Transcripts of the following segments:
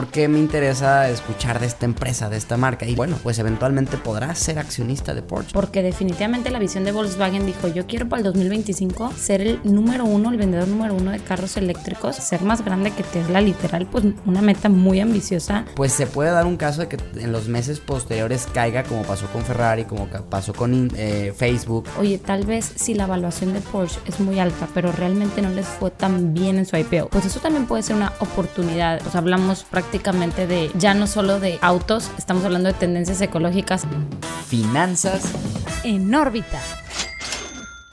por qué me interesa escuchar de esta empresa, de esta marca. Y bueno, pues eventualmente podrás ser accionista de Porsche. Porque definitivamente la visión de Volkswagen dijo, yo quiero para el 2025 ser el número uno, el vendedor número uno de carros eléctricos, ser más grande que Tesla, literal, pues una meta muy ambiciosa. Pues se puede dar un caso de que en los meses posteriores caiga como pasó con Ferrari, como pasó con eh, Facebook. Oye, tal vez si la evaluación de Porsche es muy alta, pero realmente no les fue tan bien en su IPO, pues eso también puede ser una oportunidad. Sea, hablamos prácticamente de ya no solo de autos, estamos hablando de tendencias ecológicas. Finanzas en órbita.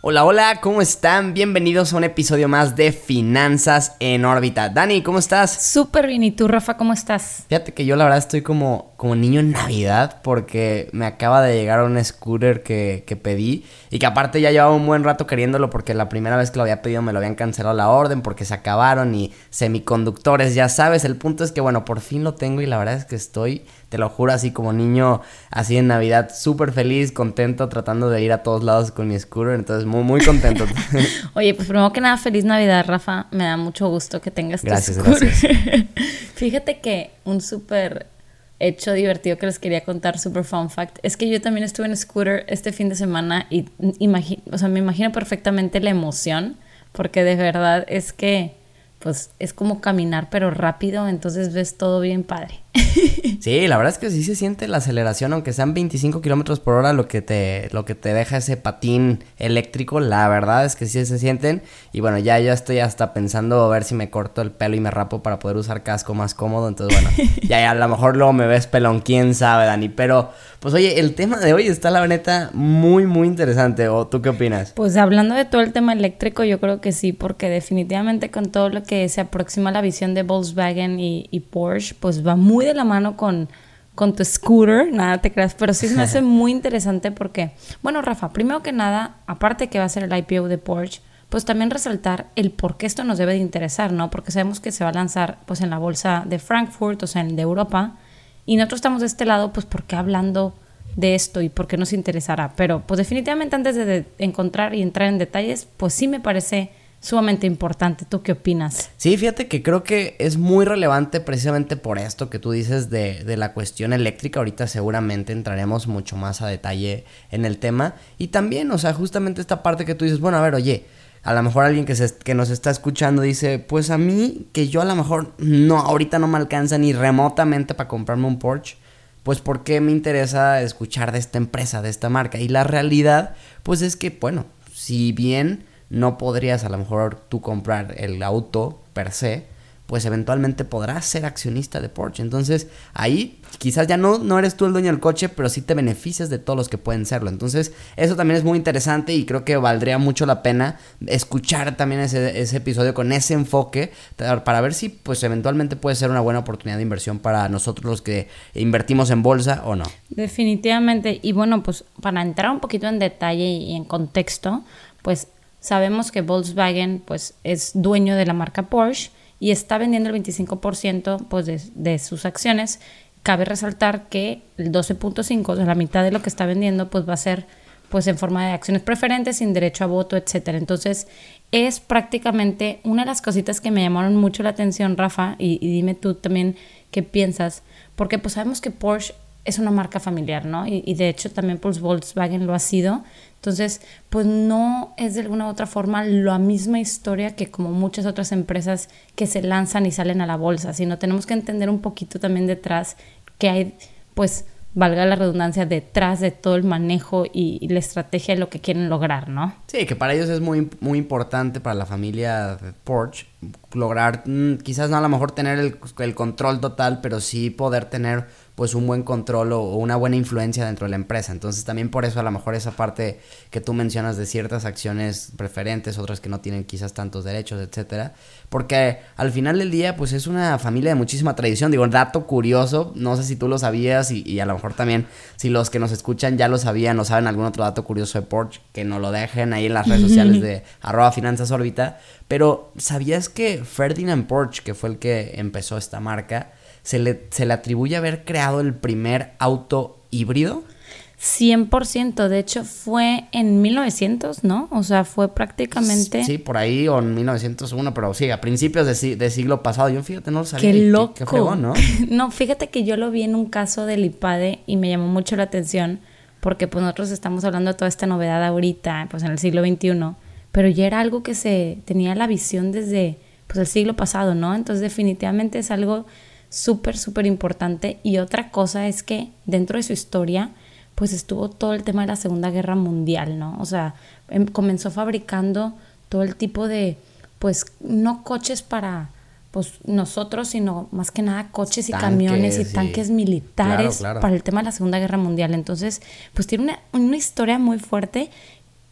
Hola, hola, ¿cómo están? Bienvenidos a un episodio más de Finanzas en órbita. Dani, ¿cómo estás? Súper bien, ¿y tú, Rafa, cómo estás? Fíjate que yo la verdad estoy como, como niño en Navidad porque me acaba de llegar un scooter que, que pedí y que aparte ya llevaba un buen rato queriéndolo porque la primera vez que lo había pedido me lo habían cancelado la orden porque se acabaron y semiconductores, ya sabes. El punto es que, bueno, por fin lo tengo y la verdad es que estoy te lo juro, así como niño, así en Navidad, súper feliz, contento, tratando de ir a todos lados con mi scooter, entonces muy, muy contento. Oye, pues primero que nada, feliz Navidad, Rafa, me da mucho gusto que tengas tu gracias, Gracias. Fíjate que un súper hecho divertido que les quería contar, super fun fact, es que yo también estuve en scooter este fin de semana y o sea, me imagino perfectamente la emoción, porque de verdad es que pues es como caminar pero rápido, entonces ves todo bien padre. Sí, la verdad es que sí se siente la aceleración, aunque sean 25 kilómetros por hora lo que, te, lo que te deja ese patín eléctrico, la verdad es que sí se sienten. Y bueno, ya yo estoy hasta pensando a ver si me corto el pelo y me rapo para poder usar casco más cómodo. Entonces, bueno, ya, ya a lo mejor luego me ves pelón, quién sabe, Dani. Pero, pues oye, el tema de hoy está la neta muy, muy interesante. ¿O tú qué opinas? Pues hablando de todo el tema eléctrico, yo creo que sí, porque definitivamente con todo lo que se aproxima a la visión de Volkswagen y, y Porsche, pues va muy de la mano con, con tu scooter, nada te creas, pero sí me hace muy interesante porque, bueno, Rafa, primero que nada, aparte que va a ser el IPO de Porsche, pues también resaltar el por qué esto nos debe de interesar, ¿no? Porque sabemos que se va a lanzar pues en la bolsa de Frankfurt, o sea, en de Europa, y nosotros estamos de este lado, pues porque hablando de esto y por qué nos interesará, pero pues definitivamente antes de encontrar y entrar en detalles, pues sí me parece sumamente importante. ¿Tú qué opinas? Sí, fíjate que creo que es muy relevante precisamente por esto que tú dices de, de, la cuestión eléctrica. Ahorita seguramente entraremos mucho más a detalle en el tema. Y también, o sea, justamente esta parte que tú dices, bueno, a ver, oye, a lo mejor alguien que, se, que nos está escuchando dice, pues a mí, que yo a lo mejor no, ahorita no me alcanza ni remotamente para comprarme un Porsche. Pues ¿por qué me interesa escuchar de esta empresa, de esta marca? Y la realidad, pues es que, bueno, si bien no podrías a lo mejor tú comprar el auto per se, pues eventualmente podrás ser accionista de Porsche. Entonces ahí quizás ya no, no eres tú el dueño del coche, pero sí te beneficias de todos los que pueden serlo. Entonces eso también es muy interesante y creo que valdría mucho la pena escuchar también ese, ese episodio con ese enfoque para ver si pues eventualmente puede ser una buena oportunidad de inversión para nosotros los que invertimos en bolsa o no. Definitivamente. Y bueno, pues para entrar un poquito en detalle y en contexto, pues Sabemos que Volkswagen pues, es dueño de la marca Porsche y está vendiendo el 25% pues, de, sus acciones. Cabe resaltar que el 12.5, de la mitad de lo que está vendiendo, pues va a ser pues en forma de acciones preferentes, sin derecho a voto, etcétera. Entonces, es prácticamente una de las cositas que me llamaron mucho la atención, Rafa, y, dime tú también qué piensas, porque pues sabemos que Porsche es una marca familiar, ¿no? Y, y de hecho también pues Volkswagen lo ha sido. Entonces, pues no es de alguna u otra forma la misma historia que como muchas otras empresas que se lanzan y salen a la bolsa, sino tenemos que entender un poquito también detrás que hay, pues, valga la redundancia, detrás de todo el manejo y, la estrategia de lo que quieren lograr, ¿no? Sí, que para ellos es muy, muy importante, para la familia Porsche, lograr, mm, quizás no a lo mejor tener el, el control total, pero sí poder tener pues un buen control o, una buena influencia dentro de la empresa. Entonces también por eso a lo mejor esa parte que tú mencionas de ciertas acciones preferentes, otras que no tienen quizás tantos derechos, etcétera, porque al final del día pues es una familia de muchísima tradición. Digo, dato curioso, no sé si tú lo sabías y, a lo mejor también si los que nos escuchan ya lo sabían o saben algún otro dato curioso de Porsche, que nos lo dejen ahí en las redes sociales de arroba finanzas órbita. Pero ¿sabías que Ferdinand Porsche, que fue el que empezó esta marca, se le, se le atribuye haber creado el primer auto híbrido. 100%, de hecho fue en 1900, ¿no? O sea, fue prácticamente... Sí, por ahí o en 1901, pero sí, a principios de, de siglo pasado. Yo fíjate, no lo sabía. Qué loco. Qué, ¿no? no, fíjate que yo lo vi en un caso del IPADE y me llamó mucho la atención porque pues nosotros estamos hablando de toda esta novedad ahorita, pues en el siglo XXI, pero ya era algo que se tenía la visión desde pues el siglo pasado, ¿no? Entonces definitivamente es algo súper, súper importante. Y otra cosa es que dentro de su historia pues estuvo todo el tema de la Segunda Guerra Mundial, ¿no? O sea, em, comenzó fabricando todo el tipo de, pues, no coches para pues nosotros, sino más que nada coches y camiones y tanques militares para el tema de la Segunda Guerra Mundial. Entonces, pues tiene una, una historia muy fuerte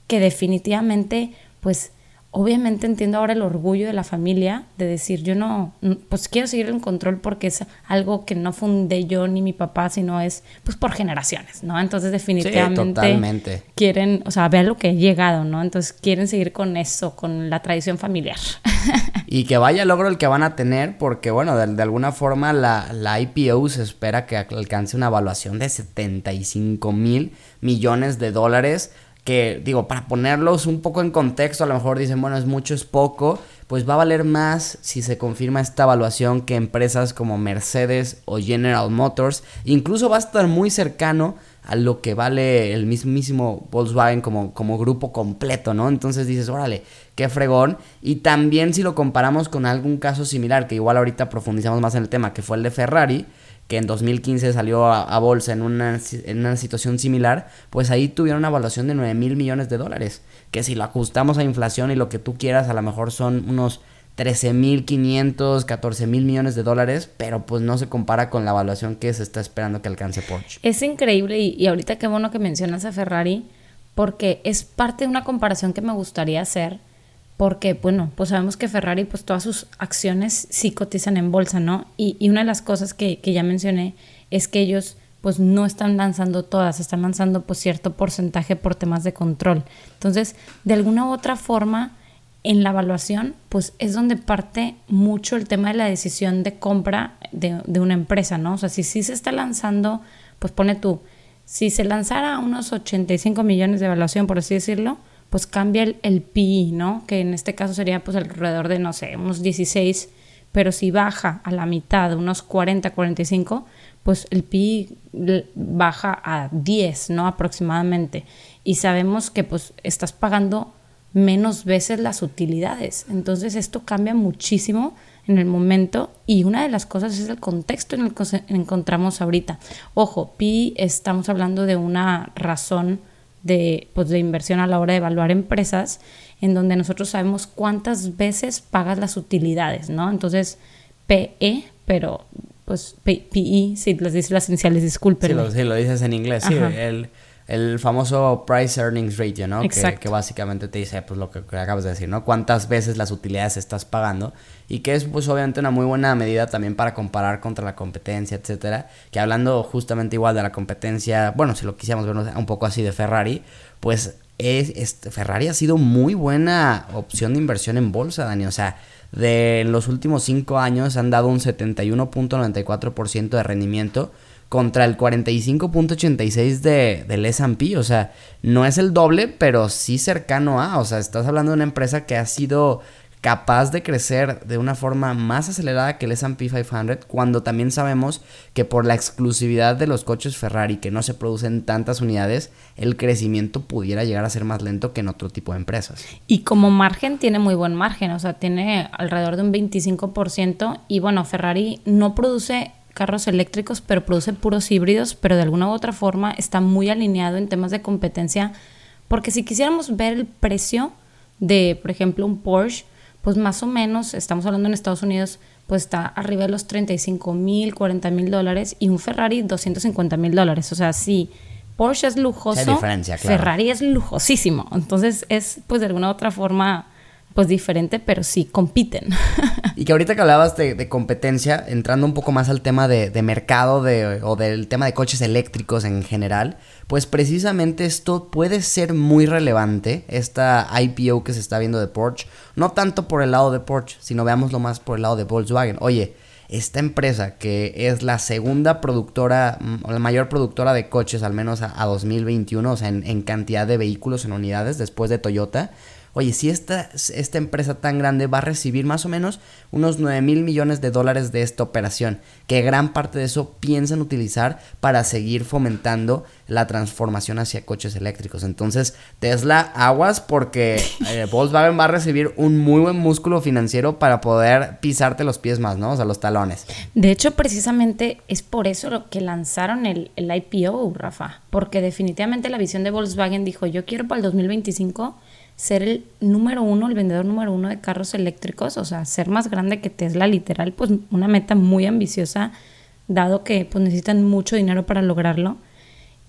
que definitivamente, pues obviamente entiendo ahora el orgullo de la familia de decir, yo no, pues quiero seguir en control porque es algo que no fundé yo ni mi papá, sino es pues por generaciones, ¿no? Entonces definitivamente quieren, o sea, vean lo que he llegado, ¿no? Entonces quieren seguir con eso, con la tradición familiar. y que vaya logro el que van a tener porque, bueno, de, alguna forma la, la IPO se espera que alcance una evaluación de 75 mil millones de dólares que digo, para ponerlos un poco en contexto, a lo mejor dicen, bueno, es mucho, es poco, pues va a valer más si se confirma esta evaluación que empresas como Mercedes o General Motors, incluso va a estar muy cercano a lo que vale el mismísimo Volkswagen como, como grupo completo, ¿no? Entonces dices, órale, qué fregón. Y también si lo comparamos con algún caso similar, que igual ahorita profundizamos más en el tema, que fue el de Ferrari, que en 2015 salió a, bolsa en una, en una, situación similar, pues ahí tuvieron una evaluación de 9 mil millones de dólares. Que si lo ajustamos a inflación y lo que tú quieras, a lo mejor son unos 13 mil 500, 14 mil millones de dólares, pero pues no se compara con la evaluación que se está esperando que alcance Porsche. Es increíble y, y ahorita qué bueno que mencionas a Ferrari, porque es parte de una comparación que me gustaría hacer porque, bueno, pues sabemos que Ferrari, pues todas sus acciones sí cotizan en bolsa, ¿no? Y, y una de las cosas que, que, ya mencioné es que ellos, pues no están lanzando todas, están lanzando pues cierto porcentaje por temas de control. Entonces, de alguna u otra forma, en la evaluación, pues es donde parte mucho el tema de la decisión de compra de, de una empresa, ¿no? O sea, si sí se está lanzando, pues pone tú, si se lanzara unos 85 millones de evaluación, por así decirlo, pues cambia el, el PI, ¿no? Que en este caso sería pues alrededor de, no sé, unos 16, pero si baja a la mitad, unos 40, 45, pues el PI baja a 10, ¿no? Aproximadamente. Y sabemos que pues estás pagando menos veces las utilidades. Entonces esto cambia muchísimo en el momento y una de las cosas es el contexto en el que encontramos ahorita. Ojo, PI estamos hablando de una razón de, pues, de inversión a la hora de evaluar empresas, en donde nosotros sabemos cuántas veces pagas las utilidades, ¿no? Entonces, PE, pero pues PE, si les dices las iniciales, disculpen. Sí, lo, sí, lo dices en inglés, sí, el, el, famoso Price Earnings Ratio, ¿no? Que, que, básicamente te dice, pues lo que, acabas de decir, ¿no? Cuántas veces las utilidades estás pagando y que es pues obviamente una muy buena medida también para comparar contra la competencia, etcétera. Que hablando justamente igual de la competencia, bueno, si lo quisiéramos ver un poco así de Ferrari, pues es, este, Ferrari ha sido muy buena opción de inversión en bolsa, Dani. O sea, de los últimos cinco años han dado un 71.94% de rendimiento contra el 45.86 de, del S&P, o sea, no es el doble, pero sí cercano a, o sea, estás hablando de una empresa que ha sido capaz de crecer de una forma más acelerada que el S&P 500 cuando también sabemos que por la exclusividad de los coches Ferrari que no se producen tantas unidades, el crecimiento pudiera llegar a ser más lento que en otro tipo de empresas. Y como margen tiene muy buen margen, o sea, tiene alrededor de un 25% y bueno, Ferrari no produce carros eléctricos, pero produce puros híbridos, pero de alguna u otra forma está muy alineado en temas de competencia, porque si quisiéramos ver el precio de, por ejemplo, un Porsche, pues más o menos, estamos hablando en Estados Unidos, pues está arriba de los 35 mil, 40 mil dólares y un Ferrari 250 mil dólares. O sea, sí, Porsche es lujoso, Ferrari es lujosísimo. Entonces es pues de alguna u otra forma pues diferente, pero sí compiten. y que ahorita que hablabas de, competencia, entrando un poco más al tema de, mercado de, o del tema de coches eléctricos en general, pues precisamente esto puede ser muy relevante, esta IPO que se está viendo de Porsche, no tanto por el lado de Porsche, sino veámoslo más por el lado de Volkswagen. Oye, esta empresa que es la segunda productora, mm, la mayor productora de coches, al menos a, 2021, o sea, en, cantidad de vehículos en unidades, después de Toyota, oye, si esta, esta empresa tan grande va a recibir más o menos unos 9 mil millones de dólares de esta operación, que gran parte de eso piensan utilizar para seguir fomentando la transformación hacia coches eléctricos. Entonces, Tesla, aguas porque eh, Volkswagen va a recibir un muy buen músculo financiero para poder pisarte los pies más, ¿no? O sea, los talones. De hecho, precisamente es por eso lo que lanzaron el, el IPO, Rafa, porque definitivamente la visión de Volkswagen dijo, yo quiero para el 2025 ser el número uno, el vendedor número uno de carros eléctricos, o sea, ser más grande que Tesla, literal, pues una meta muy ambiciosa, dado que pues necesitan mucho dinero para lograrlo.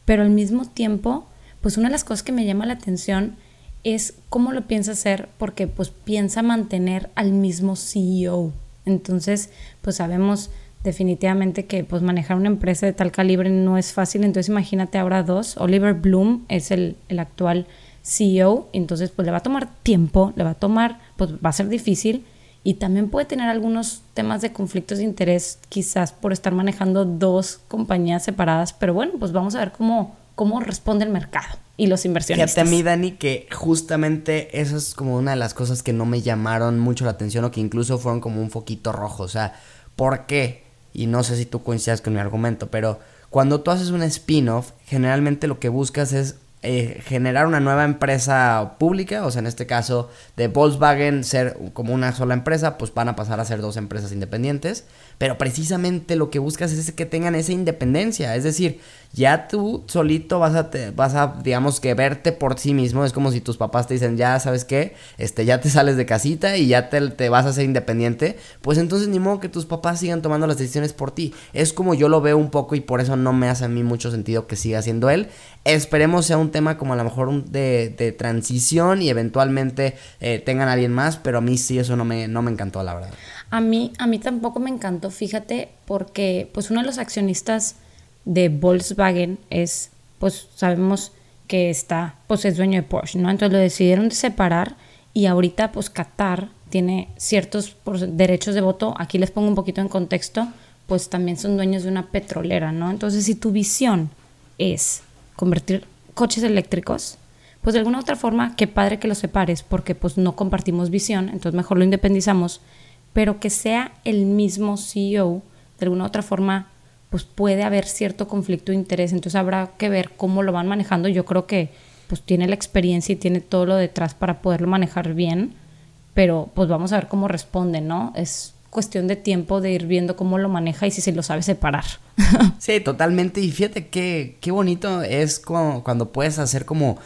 Pero al mismo tiempo, pues una de las cosas que me llama la atención es cómo lo piensa hacer, porque pues piensa mantener al mismo CEO. Entonces, pues sabemos definitivamente que pues manejar una empresa de tal calibre no es fácil. Entonces imagínate ahora dos. Oliver Bloom es el, el actual CEO, entonces pues le va a tomar tiempo, le va a tomar, pues va a ser difícil y también puede tener algunos temas de conflictos de interés quizás por estar manejando dos compañías separadas, pero bueno, pues vamos a ver cómo, cómo responde el mercado y los inversionistas. Fíjate a mí, Dani, que justamente eso es como una de las cosas que no me llamaron mucho la atención o que incluso fueron como un foquito rojo, o sea, ¿por qué? Y no sé si tú coincidas con mi argumento, pero cuando tú haces un spin-off, generalmente lo que buscas es eh, generar una nueva empresa pública, o sea, en este caso de Volkswagen ser como una sola empresa, pues van a pasar a ser dos empresas independientes, pero precisamente lo que buscas es que tengan esa independencia, es decir, ya tú solito vas a, vas a, digamos que verte por sí mismo, es como si tus papás te dicen, ya sabes qué, este, ya te sales de casita y ya te, te vas a ser independiente, pues entonces ni modo que tus papás sigan tomando las decisiones por ti, es como yo lo veo un poco y por eso no me hace a mí mucho sentido que siga siendo él, esperemos sea un tema como a lo mejor de, de transición y eventualmente eh, tengan a alguien más, pero a mí sí eso no me, no me encantó, la verdad. A mí, a mí tampoco me encantó, fíjate, porque pues uno de los accionistas de Volkswagen es, pues sabemos que está, pues es dueño de Porsche, ¿no? Entonces lo decidieron separar y ahorita pues Qatar tiene ciertos derechos de voto, aquí les pongo un poquito en contexto, pues también son dueños de una petrolera, ¿no? Entonces si tu visión es convertir coches eléctricos, pues de alguna otra forma, qué padre que los separes, porque pues no compartimos visión, entonces mejor lo independizamos, pero que sea el mismo CEO, de alguna otra forma, pues puede haber cierto conflicto de interés, entonces habrá que ver cómo lo van manejando. Yo creo que pues tiene la experiencia y tiene todo lo detrás para poderlo manejar bien, pero pues vamos a ver cómo responde, ¿no? Es cuestión de tiempo de ir viendo cómo lo maneja y si se lo sabe separar. sí, totalmente. Y fíjate qué, qué bonito es cuando, cuando puedes hacer como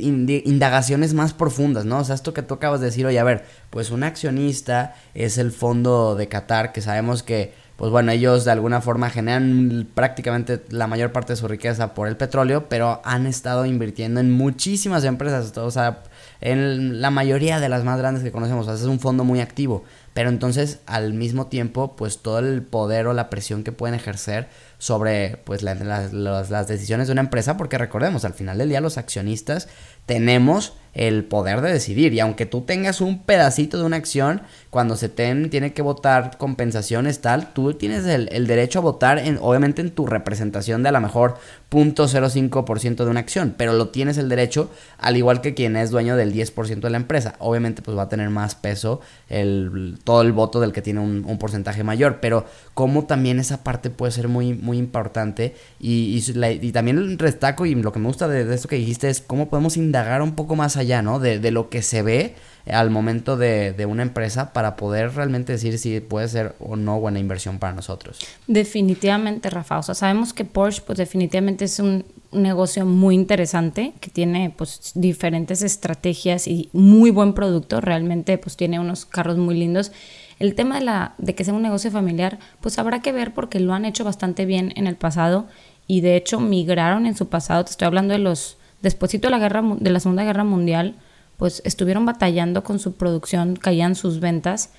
indagaciones más profundas, ¿no? O sea, esto que tú acabas de decir, oye, a ver, pues un accionista es el fondo de Qatar, que sabemos que, pues bueno, ellos de alguna forma generan prácticamente la mayor parte de su riqueza por el petróleo, pero han estado invirtiendo en muchísimas empresas, o sea, en la mayoría de las más grandes que conocemos, o sea, es un fondo muy activo, pero entonces al mismo tiempo, pues todo el poder o la presión que pueden ejercer sobre pues las decisiones de una empresa, porque recordemos, al final del día los accionistas tenemos el poder de decidir. Y aunque tú tengas un pedacito de una acción, cuando se tiene que votar compensaciones tal, tú tienes el, derecho a votar en, obviamente en tu representación de a lo mejor 0.05% de una acción, pero lo tienes el derecho al igual que quien es dueño del 10% de la empresa. Obviamente pues va a tener más peso el, todo el voto del que tiene un, porcentaje mayor, pero como también esa parte puede ser muy, muy importante y, y, también destaco y lo que me gusta de, de esto que dijiste es cómo podemos indagar un poco más allá ya ¿no? De, lo que se ve al momento de, de, una empresa para poder realmente decir si puede ser o no buena inversión para nosotros. Definitivamente, Rafa. O sea, sabemos que Porsche, pues definitivamente es un negocio muy interesante que tiene pues diferentes estrategias y muy buen producto. Realmente pues tiene unos carros muy lindos. El tema de, la, de que sea un negocio familiar, pues habrá que ver porque lo han hecho bastante bien en el pasado y de hecho migraron en su pasado. Te estoy hablando de los despuésito de la guerra de la Segunda Guerra Mundial, pues estuvieron batallando con su producción, caían sus ventas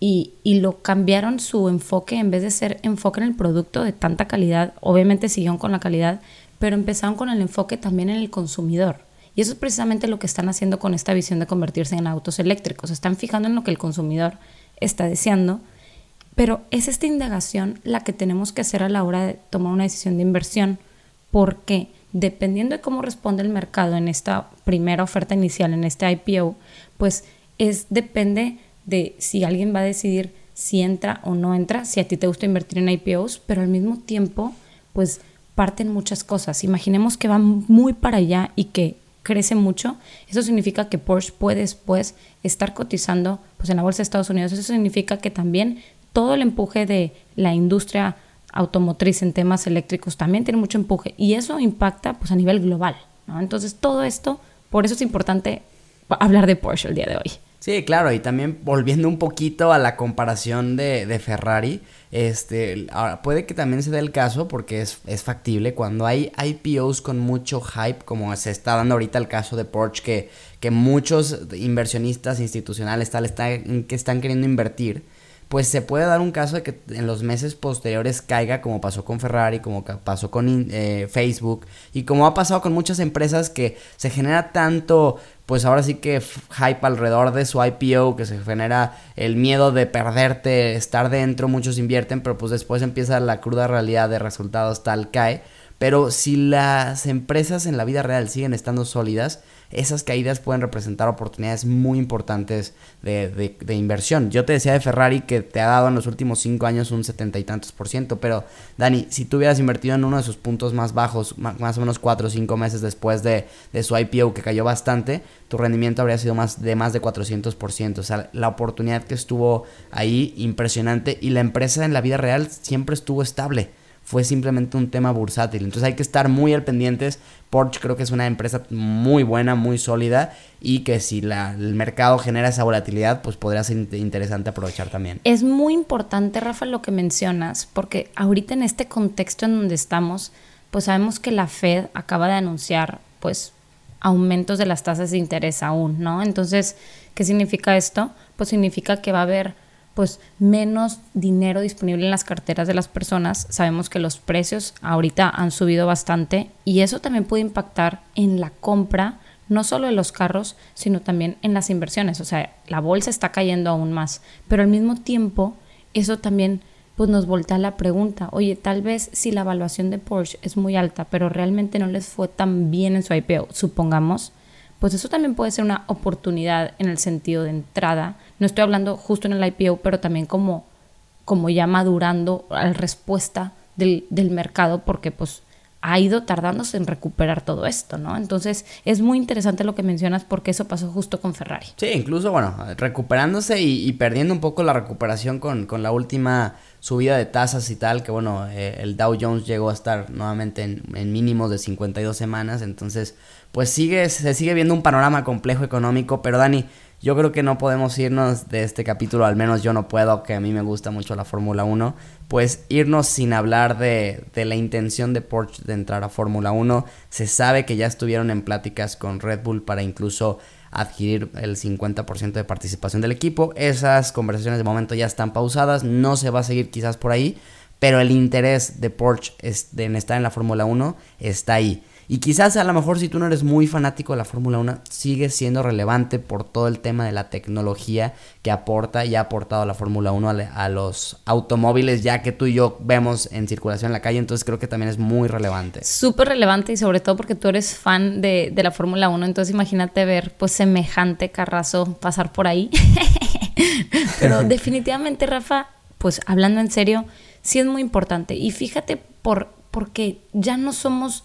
y, y, lo cambiaron su enfoque en vez de ser enfoque en el producto de tanta calidad, obviamente siguieron con la calidad, pero empezaron con el enfoque también en el consumidor. Y eso es precisamente lo que están haciendo con esta visión de convertirse en autos eléctricos. Están fijando en lo que el consumidor está deseando Pero es esta indagación la que tenemos que hacer a la hora de tomar una decisión de inversión, porque dependiendo de cómo responde el mercado en esta primera oferta inicial, en este IPO, pues es depende de si alguien va a decidir si entra o no entra, si a ti te gusta invertir en IPOs, pero al mismo tiempo, pues parten muchas cosas. Imaginemos que va muy para allá y que crece mucho, eso significa que Porsche puede después estar cotizando pues, en la bolsa de Estados Unidos. Eso significa que también todo el empuje de la industria automotriz en temas eléctricos también tiene mucho empuje y eso impacta pues, a nivel global. Entonces todo esto, por eso es importante hablar de Porsche el día de hoy. Sí, claro, y también volviendo un poquito a la comparación de, Ferrari, este, ahora, puede que también se dé el caso, porque es, es, factible, cuando hay IPOs con mucho hype, como se está dando ahorita el caso de Porsche, que, que muchos inversionistas institucionales tal están, que están queriendo invertir, pues se puede dar un caso de que en los meses posteriores caiga como pasó con Ferrari, como pasó con eh, Facebook y como ha pasado con muchas empresas que se genera tanto, pues ahora sí que hype alrededor de su IPO, que se genera el miedo de perderte, estar dentro, muchos invierten, pero pues después empieza la cruda realidad de resultados tal cae. Pero si las empresas en la vida real siguen estando sólidas, esas caídas pueden representar oportunidades muy importantes de, inversión. Yo te decía de Ferrari que te ha dado en los últimos cinco años un setenta y tantos por ciento, pero Dani, si tú hubieras invertido en uno de sus puntos más bajos, más o menos cuatro o cinco meses después de, su IPO que cayó bastante, tu rendimiento habría sido más de más de 400 por ciento. O sea, la oportunidad que estuvo ahí impresionante y la empresa en la vida real siempre estuvo estable fue simplemente un tema bursátil. Entonces hay que estar muy al pendientes. Porsche creo que es una empresa muy buena, muy sólida y que si la, el mercado genera esa volatilidad, pues podría ser interesante aprovechar también. Es muy importante, Rafa, lo que mencionas, porque ahorita en este contexto en donde estamos, pues sabemos que la Fed acaba de anunciar, pues, aumentos de las tasas de interés aún, ¿no? Entonces, ¿qué significa esto? Pues significa que va a haber pues menos dinero disponible en las carteras de las personas. Sabemos que los precios ahorita han subido bastante y eso también puede impactar en la compra no solo de los carros, sino también en las inversiones. O sea, la bolsa está cayendo aún más, pero al mismo tiempo eso también pues nos voltea la pregunta, oye, tal vez si la evaluación de Porsche es muy alta, pero realmente no les fue tan bien en su IPO, supongamos, pues eso también puede ser una oportunidad en el sentido de entrada. No estoy hablando justo en el IPO, pero también como, como ya madurando la respuesta del, del mercado, porque pues ha ido tardándose en recuperar todo esto, ¿no? Entonces es muy interesante lo que mencionas porque eso pasó justo con Ferrari. Sí, incluso, bueno, recuperándose y, perdiendo un poco la recuperación con, con, la última subida de tasas y tal, que bueno, eh, el Dow Jones llegó a estar nuevamente en, en mínimos de 52 semanas, entonces pues sigue, se sigue viendo un panorama complejo económico, pero Dani, yo creo que no podemos irnos de este capítulo, al menos yo no puedo, que a mí me gusta mucho la Fórmula 1, pues irnos sin hablar de, de, la intención de Porsche de entrar a Fórmula 1. Se sabe que ya estuvieron en pláticas con Red Bull para incluso adquirir el 50% de participación del equipo. Esas conversaciones de momento ya están pausadas, no se va a seguir quizás por ahí, pero el interés de Porsche en estar en la Fórmula 1 está ahí. Y quizás a lo mejor si tú no eres muy fanático de la Fórmula 1, sigue siendo relevante por todo el tema de la tecnología que aporta y ha aportado la Fórmula 1 a, los automóviles, ya que tú y yo vemos en circulación en la calle, entonces creo que también es muy relevante. Súper relevante y sobre todo porque tú eres fan de, de la Fórmula 1, entonces imagínate ver pues semejante carrazo pasar por ahí. Pero definitivamente, Rafa, pues hablando en serio, sí es muy importante. Y fíjate por, porque ya no somos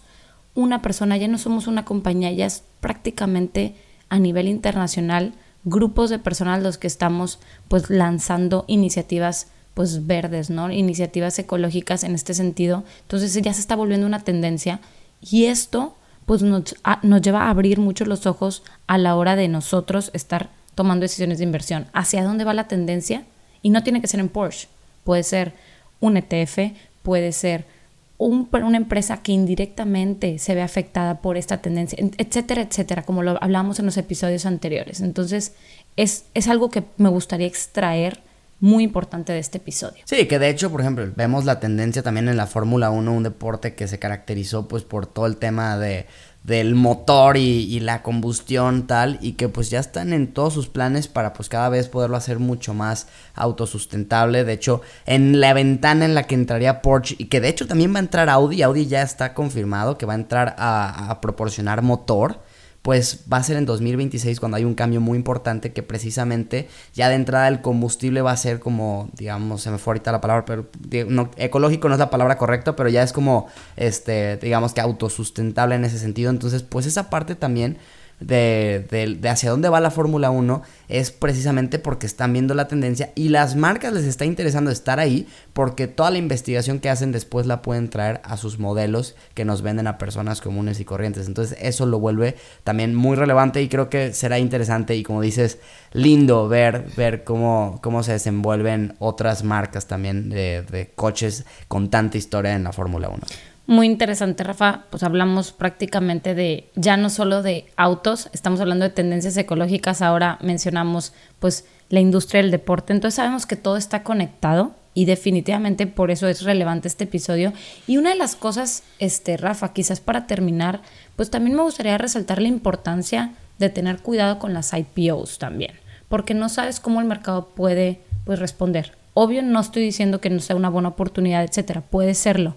una persona, ya no somos una compañía, ya es prácticamente a nivel internacional grupos de personas los que estamos pues lanzando iniciativas pues verdes, ¿no? Iniciativas ecológicas en este sentido. Entonces ya se está volviendo una tendencia y esto pues nos, nos lleva a abrir mucho los ojos a la hora de nosotros estar tomando decisiones de inversión. ¿Hacia dónde va la tendencia? Y no tiene que ser en Porsche. Puede ser un ETF, puede ser una empresa que indirectamente se ve afectada por esta tendencia, etcétera, etcétera, como lo hablábamos en los episodios anteriores. Entonces, es, es algo que me gustaría extraer muy importante de este episodio. Sí, que de hecho, por ejemplo, vemos la tendencia también en la Fórmula 1, un deporte que se caracterizó pues por todo el tema de del motor y, la combustión tal y que pues ya están en todos sus planes para pues cada vez poderlo hacer mucho más autosustentable. De hecho en la ventana en la que entraría Porsche y que de hecho también va a entrar Audi. Audi ya está confirmado que va a entrar a proporcionar motor pues va a ser en 2026 cuando hay un cambio muy importante que precisamente ya de entrada el combustible va a ser como, digamos, se me fue ahorita la palabra, pero ecológico no es la palabra correcta, pero ya es como, este, digamos que autosustentable en ese sentido. Entonces, pues esa parte también de, de, hacia dónde va la Fórmula 1 es precisamente porque están viendo la tendencia y las marcas les está interesando estar ahí porque toda la investigación que hacen después la pueden traer a sus modelos que nos venden a personas comunes y corrientes. Entonces eso lo vuelve también muy relevante y creo que será interesante y como dices, lindo ver, ver cómo, cómo se desenvuelven otras marcas también de, de coches con tanta historia en la Fórmula 1. Muy interesante, Rafa. Pues hablamos prácticamente de ya no solo de autos, estamos hablando de tendencias ecológicas, ahora mencionamos pues la industria del deporte, entonces sabemos que todo está conectado y definitivamente por eso es relevante este episodio. Y una de las cosas, este Rafa, quizás para terminar, pues también me gustaría resaltar la importancia de tener cuidado con las IPOs también, porque no sabes cómo el mercado puede pues responder. Obvio no estoy diciendo que no sea una buena oportunidad, etcétera, puede serlo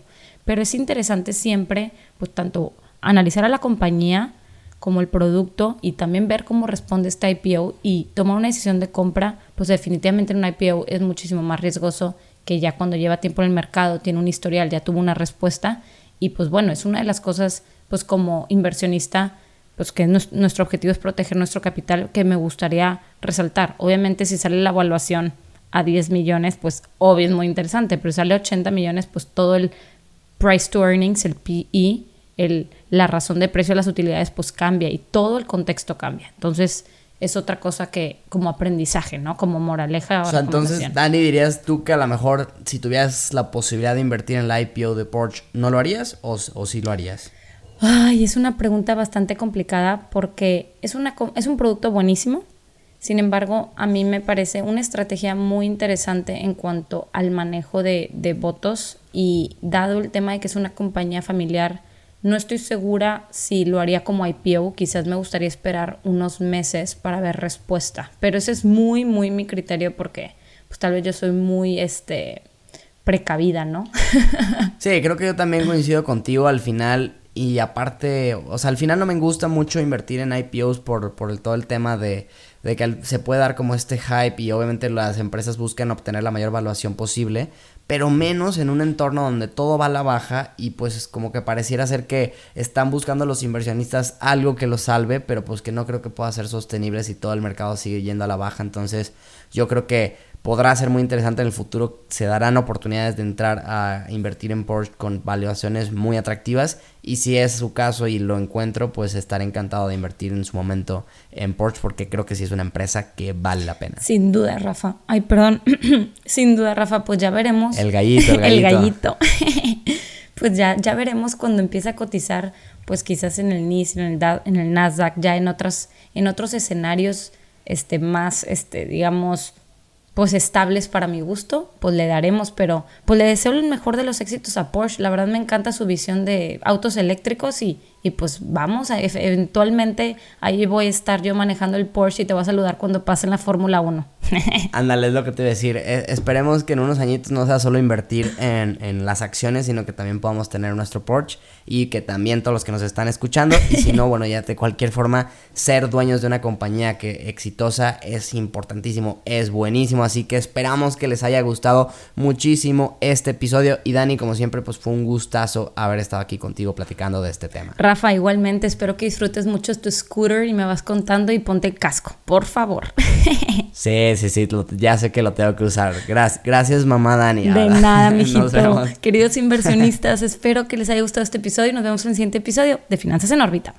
pero es interesante siempre, pues tanto analizar a la compañía como el producto y también ver cómo responde esta IPO y tomar una decisión de compra, pues definitivamente en una IPO es muchísimo más riesgoso que ya cuando lleva tiempo en el mercado, tiene un historial, ya tuvo una respuesta y pues bueno, es una de las cosas pues como inversionista pues que nuestro objetivo es proteger nuestro capital que me gustaría resaltar. Obviamente si sale la evaluación a 10 millones, pues obvio es muy interesante, pero si sale a 80 millones, pues todo el price to earnings, el PE, el, la razón de precio de las utilidades, pues cambia y todo el contexto cambia. Entonces, es otra cosa que como aprendizaje, ¿no? Como moraleja. O sea, entonces, Dani, dirías tú que a lo mejor si tuvieras la posibilidad de invertir en la IPO de Porsche, ¿no lo harías o, o sí lo harías? Ay, es una pregunta bastante complicada porque es, una, es un producto buenísimo, sin embargo, a mí me parece una estrategia muy interesante en cuanto al manejo de, votos y dado el tema de que es una compañía familiar, no estoy segura si lo haría como IPO, quizás me gustaría esperar unos meses para ver respuesta, pero ese es muy, muy mi criterio porque pues tal vez yo soy muy, este, precavida, ¿no? sí, creo que yo también coincido contigo al final. Y aparte, o sea, al final no me gusta mucho invertir en IPOs por, por todo el tema de de que se puede dar como este hype y obviamente las empresas buscan obtener la mayor valuación posible, pero menos en un entorno donde todo va a la baja y pues como que pareciera ser que están buscando los inversionistas algo que los salve, pero pues que no creo que pueda ser sostenible si todo el mercado sigue yendo a la baja, entonces yo creo que podrá ser muy interesante en el futuro. Se darán oportunidades de entrar a invertir en Porsche con valuaciones muy atractivas. Y si es su caso y lo encuentro, pues estaré encantado de invertir en su momento en Porsche porque creo que sí es una empresa que vale la pena. Sin duda, Rafa. Ay, perdón. Sin duda, Rafa, pues ya veremos. El gallito, el gallito. el gallito. pues ya, ya veremos cuando empiece a cotizar, pues quizás en el NIS, en el, en el Nasdaq, ya en otras, en otros escenarios este, más, este, digamos, pues estables para mi gusto, pues le daremos, pero pues le deseo el mejor de los éxitos a Porsche. La verdad me encanta su visión de autos eléctricos y, y pues vamos, a, eventualmente ahí voy a estar yo manejando el Porsche y te voy a saludar cuando pase en la Fórmula 1. Ándale, es lo que te voy a decir. Eh, esperemos que en unos añitos no sea solo invertir en, en, las acciones, sino que también podamos tener nuestro Porsche y que también todos los que nos están escuchando, y si no, bueno, ya de cualquier forma, ser dueños de una compañía que exitosa es importantísimo, es buenísimo, así que esperamos que les haya gustado muchísimo este episodio y Dani, como siempre, pues fue un gustazo haber estado aquí contigo platicando de este tema. Rafa, igualmente espero que disfrutes mucho tu scooter y me vas contando y ponte el casco, por favor. sí, sí, sí, ya sé que lo tengo que usar. Gracias, gracias mamá Dani. De nada, mijito. Queridos inversionistas, espero que les haya gustado este episodio y nos vemos en el siguiente episodio de Finanzas en órbita.